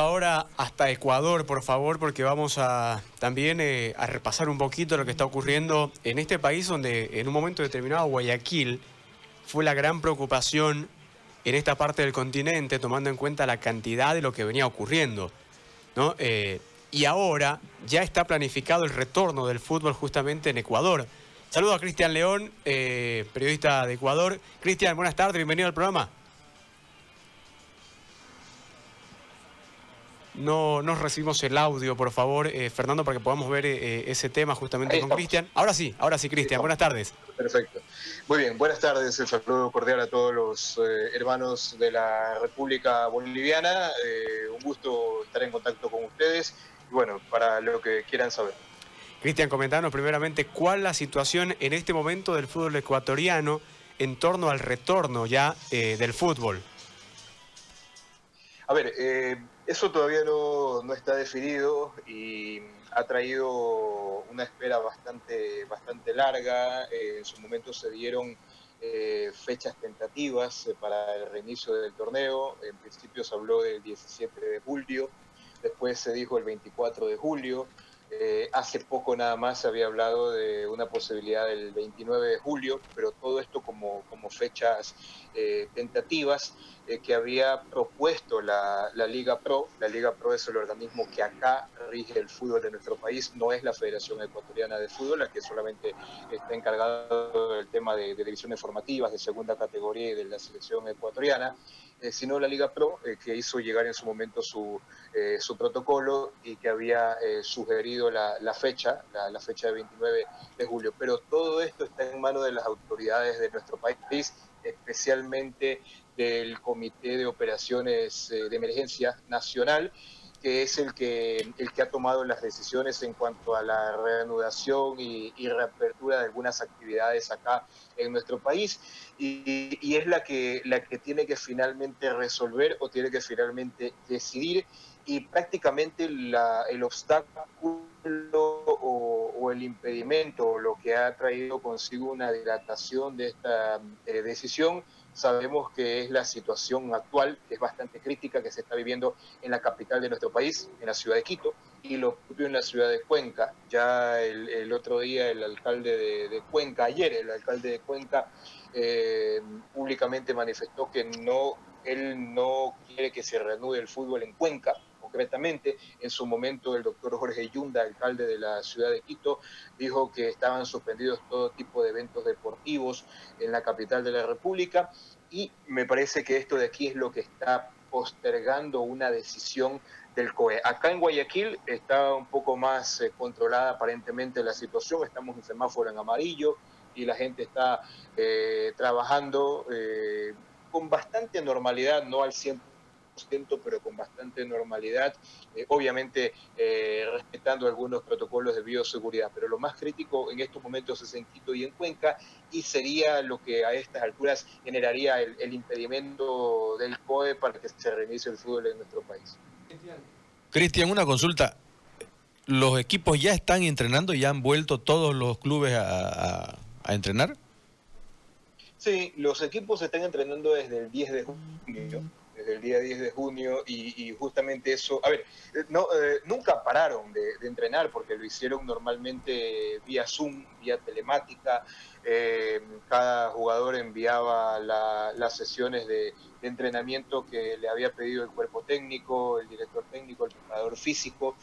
ahora hasta Ecuador, por favor, porque vamos a también eh, a repasar un poquito lo que está ocurriendo en este país donde en un momento determinado Guayaquil fue la gran preocupación en esta parte del continente, tomando en cuenta la cantidad de lo que venía ocurriendo. Eh, y ahora ya está planificado el retorno del fútbol justamente en Ecuador. Saludo a Cristian León, eh, periodista de Ecuador. Cristian, buenas tardes, bienvenido al programa. No, nos recibimos el audio, por favor, eh, Fernando, para que podamos ver eh, ese tema justamente con Cristian. Ahora sí, ahora sí, Cristian. Buenas tardes. Perfecto. Muy bien, buenas tardes. El saludo cordial a todos los eh, hermanos de la República Boliviana. un gusto estar en contacto con ustedes. Y bueno, para lo que quieran saber. Cristian, comentanos primeramente cuál la situación en este momento del fútbol ecuatoriano en torno al retorno ya del fútbol. A ver, eh, eso todavía no, está definido y ha traído una espera bastante, bastante larga. Eh, en su momento se dieron eh, fechas tentativas eh, para el reinicio del torneo. En principio se habló del 17 de julio, después se dijo el 24 de julio. Hace poco nada más había hablado de una posibilidad del 29 de julio, pero todo esto como, como fechas tentativas. Eh, que había propuesto la, Liga Pro. La Liga Pro es el organismo que acá rige el fútbol de nuestro país, no es la Federación Ecuatoriana de Fútbol, la que solamente está encargada del tema de, divisiones formativas de segunda categoría y de la selección ecuatoriana. Eh, sino la Liga Pro, eh, que hizo llegar en su momento su, su protocolo y que había sugerido la, fecha, la, la, fecha de 29 de julio. Pero todo esto está en manos de las autoridades de nuestro país, especialmente del Comité de Operaciones eh, de Emergencia Nacional, es el que, el que ha tomado las decisiones en cuanto a la reanudación y, reapertura de algunas actividades acá en nuestro país. Y, es la que, la que tiene que finalmente resolver o tiene que finalmente decidir. Y prácticamente la, el obstáculo o, o, el impedimento, lo que ha traído consigo una dilatación de esta eh, decisión, sabemos que es la situación actual, que es bastante crítica, que se está viviendo en la capital de nuestro país, en la ciudad de Quito, y lo propio en la ciudad de Cuenca. Ya el, otro día el alcalde de, Cuenca, ayer el alcalde de Cuenca, eh, públicamente manifestó que no, él no quiere que se reanude el fútbol en Cuenca, En su momento, el doctor Jorge Yunda, alcalde de la ciudad de Quito, dijo que estaban suspendidos todo tipo de eventos deportivos en la capital de la República. Y me parece que esto de aquí es lo que está postergando una decisión del COE. Acá en Guayaquil está un poco más eh, controlada aparentemente la situación, estamos en semáforo en amarillo y la gente está eh, trabajando eh, con bastante normalidad, no al 100% pero con bastante normalidad, eh, obviamente eh, respetando algunos protocolos de bioseguridad. Pero lo más crítico en estos momentos es en Quito y en Cuenca, y sería lo que a estas alturas generaría el, impedimento del COE para que se reinicie el fútbol en nuestro país. Cristian, una consulta. ¿Los equipos ya están entrenando? ¿Ya han vuelto todos los clubes a, a entrenar? Sí, los equipos están entrenando desde el 10 de junio desde el día 10 de junio y, justamente eso, a ver, eh, no, eh, nunca pararon de, entrenar porque lo hicieron normalmente vía Zoom, vía telemática, eh, cada jugador enviaba las sesiones de, entrenamiento que le había pedido el cuerpo técnico, el director técnico, el preparador físico,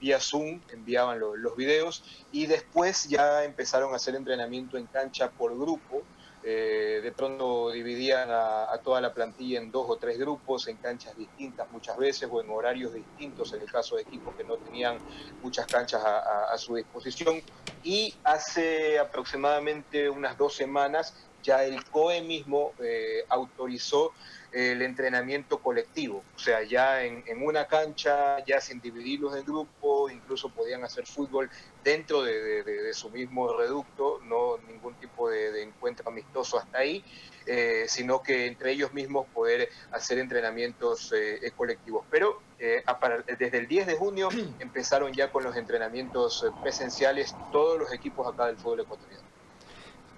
vía Zoom enviaban los videos y después ya empezaron a hacer entrenamiento en cancha por grupo eh, de pronto dividían a, toda la plantilla en dos o tres grupos, en canchas distintas muchas veces o en horarios distintos, en el caso de equipos que no tenían muchas canchas a, su disposición. Y hace aproximadamente unas dos semanas ya el COE mismo eh, autorizó el entrenamiento colectivo, o sea, ya en, una cancha, ya sin dividirlos en grupo, incluso podían hacer fútbol dentro de, su mismo reducto, no ningún tipo de, encuentro amistoso hasta ahí, eh, sino que entre ellos mismos poder hacer entrenamientos eh, colectivos. Pero eh, desde el 10 de junio empezaron ya con los entrenamientos presenciales todos los equipos acá del fútbol ecuatoriano.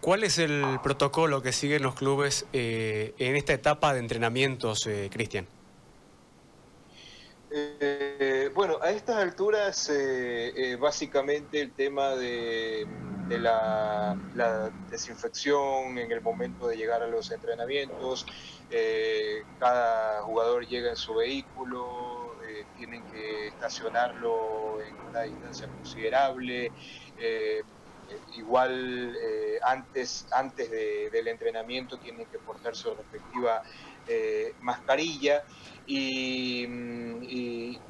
¿Cuál es el protocolo que siguen los clubes eh, en esta etapa de entrenamientos, eh, Cristian? Eh, bueno, a estas alturas, eh, básicamente el tema de, la, desinfección en el momento de llegar a los entrenamientos, cada jugador llega en su vehículo, tienen que estacionarlo en una distancia considerable. Igual antes, antes del entrenamiento tienen que portar su respectiva mascarilla y,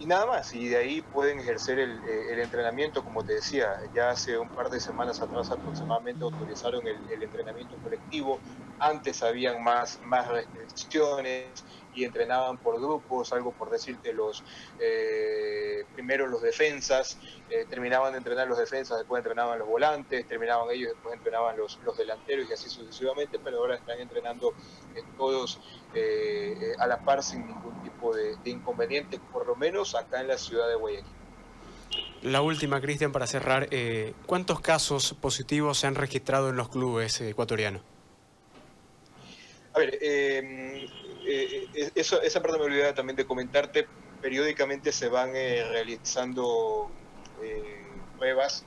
nada más, y de ahí pueden ejercer el, eh, entrenamiento, como te decía, ya hace un par de semanas atrás aproximadamente autorizaron el, entrenamiento colectivo, antes habían más, más restricciones y entrenaban por grupos, algo por decirte los... Eh, primero los defensas, eh, terminaban de entrenar los defensas, después entrenaban los volantes, terminaban ellos, después entrenaban los, los delanteros y así sucesivamente, pero ahora están entrenando eh, todos eh, a la par sin ningún tipo de, inconveniente, por lo menos acá en la ciudad de Guayaquil. La última, Cristian, para cerrar, ¿cuántos casos positivos se han registrado en los clubes ecuatorianos? A ver, eso, esa parte me olvidaba también de comentarte, periódicamente se van eh, realizando eh, pruebas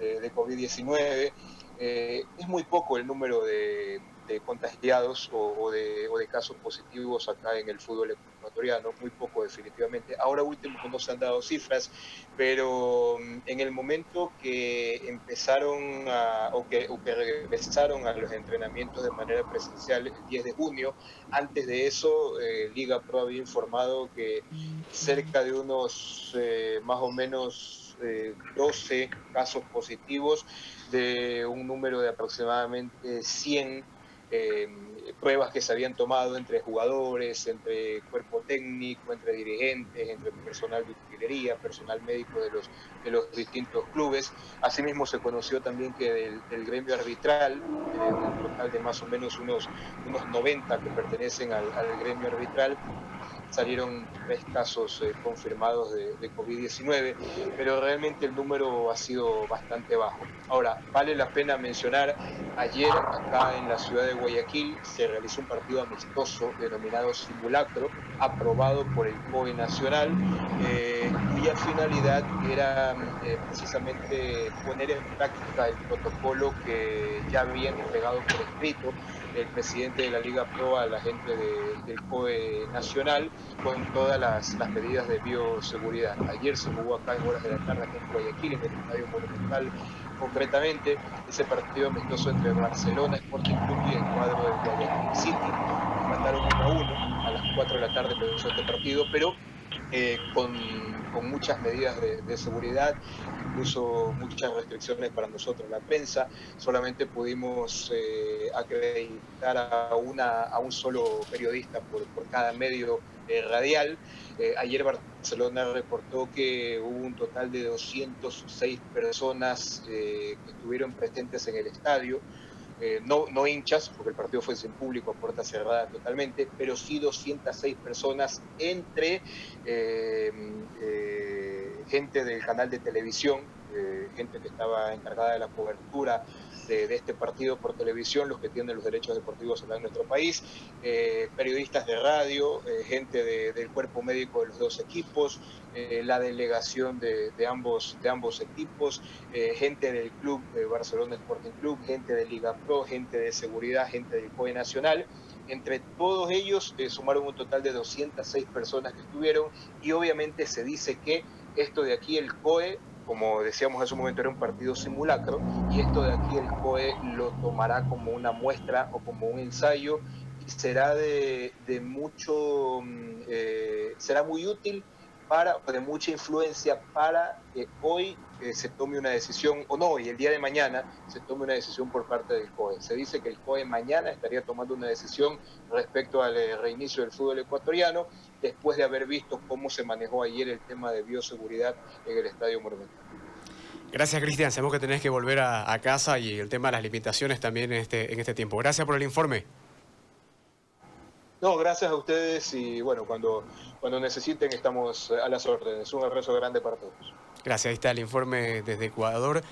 eh, de COVID-19. es muy poco el número de, contagiados o, de, casos positivos acá en el fútbol ecuatoriano, muy poco definitivamente. Ahora último no se han dado cifras, pero mm, en el momento que empezaron a, o que, o regresaron a los entrenamientos de manera presencial el 10 de junio, antes de eso Liga Pro había informado que cerca de unos eh, más o menos 12 eh, casos positivos de un número de aproximadamente 100 eh, pruebas que se habían tomado entre jugadores, entre cuerpo técnico, entre dirigentes, entre personal de utilería, personal médico de los, de los distintos clubes. Asimismo se conoció también que del, gremio arbitral, un total de más o menos unos, unos 90 que pertenecen al gremio arbitral, salieron tres casos eh, confirmados de, COVID-19, pero realmente el número ha sido bastante bajo. Ahora, vale la pena mencionar, ayer acá en la ciudad de Guayaquil se realizó un partido amistoso denominado Simulacro, aprobado por el COE Nacional, eh, cuya finalidad era eh, precisamente poner en práctica el protocolo que ya habían entregado por escrito el presidente de la Liga Pro a la gente del COE Nacional con todas las, medidas de bioseguridad. Ayer se jugó acá en horas de la tarde en Guayaquil, en el Estadio Monumental concretamente, ese partido amistoso entre Barcelona, Sporting Club y el cuadro de Guayaquil City. Mataron 1 a 1, a las 4 de la tarde empezó este partido, pero eh, con, muchas medidas de, seguridad, incluso muchas restricciones para nosotros, la prensa. Solamente pudimos eh, acreditar a, una, a un solo periodista por, cada medio eh, radial. ayer Barcelona reportó que hubo un total de 206 personas que estuvieron presentes en el estadio. Eh, no, no hinchas, porque el partido fue sin público, puerta cerrada totalmente, pero sí 206 personas entre eh, eh, gente del canal de televisión, gente que estaba encargada de la cobertura de, este partido por televisión, los que tienen los derechos deportivos en nuestro país, eh, periodistas de radio, eh, gente del cuerpo médico de los dos equipos, eh, la delegación de, ambos, de ambos equipos, gente del club Barcelona Sporting Club, gente de Liga Pro, gente de seguridad, gente del COE Nacional. Entre todos ellos sumaron un total de 206 personas que estuvieron y obviamente se dice que esto de aquí, el COE, como decíamos hace un momento, era un partido simulacro y esto de aquí el COE lo tomará como una muestra o como un ensayo y será de, mucho, mm, eh, será muy útil para, de mucha influencia para que hoy eh, se tome una decisión, o no, y el día de mañana se tome una decisión por parte del COE. Se dice que el COE mañana estaría tomando una decisión respecto al eh, reinicio del fútbol ecuatoriano, después de haber visto cómo se manejó ayer el tema de bioseguridad en el Estadio Monumental. Gracias, Cristian. Sabemos que tenés que volver a, casa y el tema de las limitaciones también en este, en este tiempo. Gracias por el informe. No, gracias a ustedes y bueno, cuando, cuando necesiten estamos a las órdenes. Un abrazo grande para todos. Gracias, ahí está el informe desde Ecuador.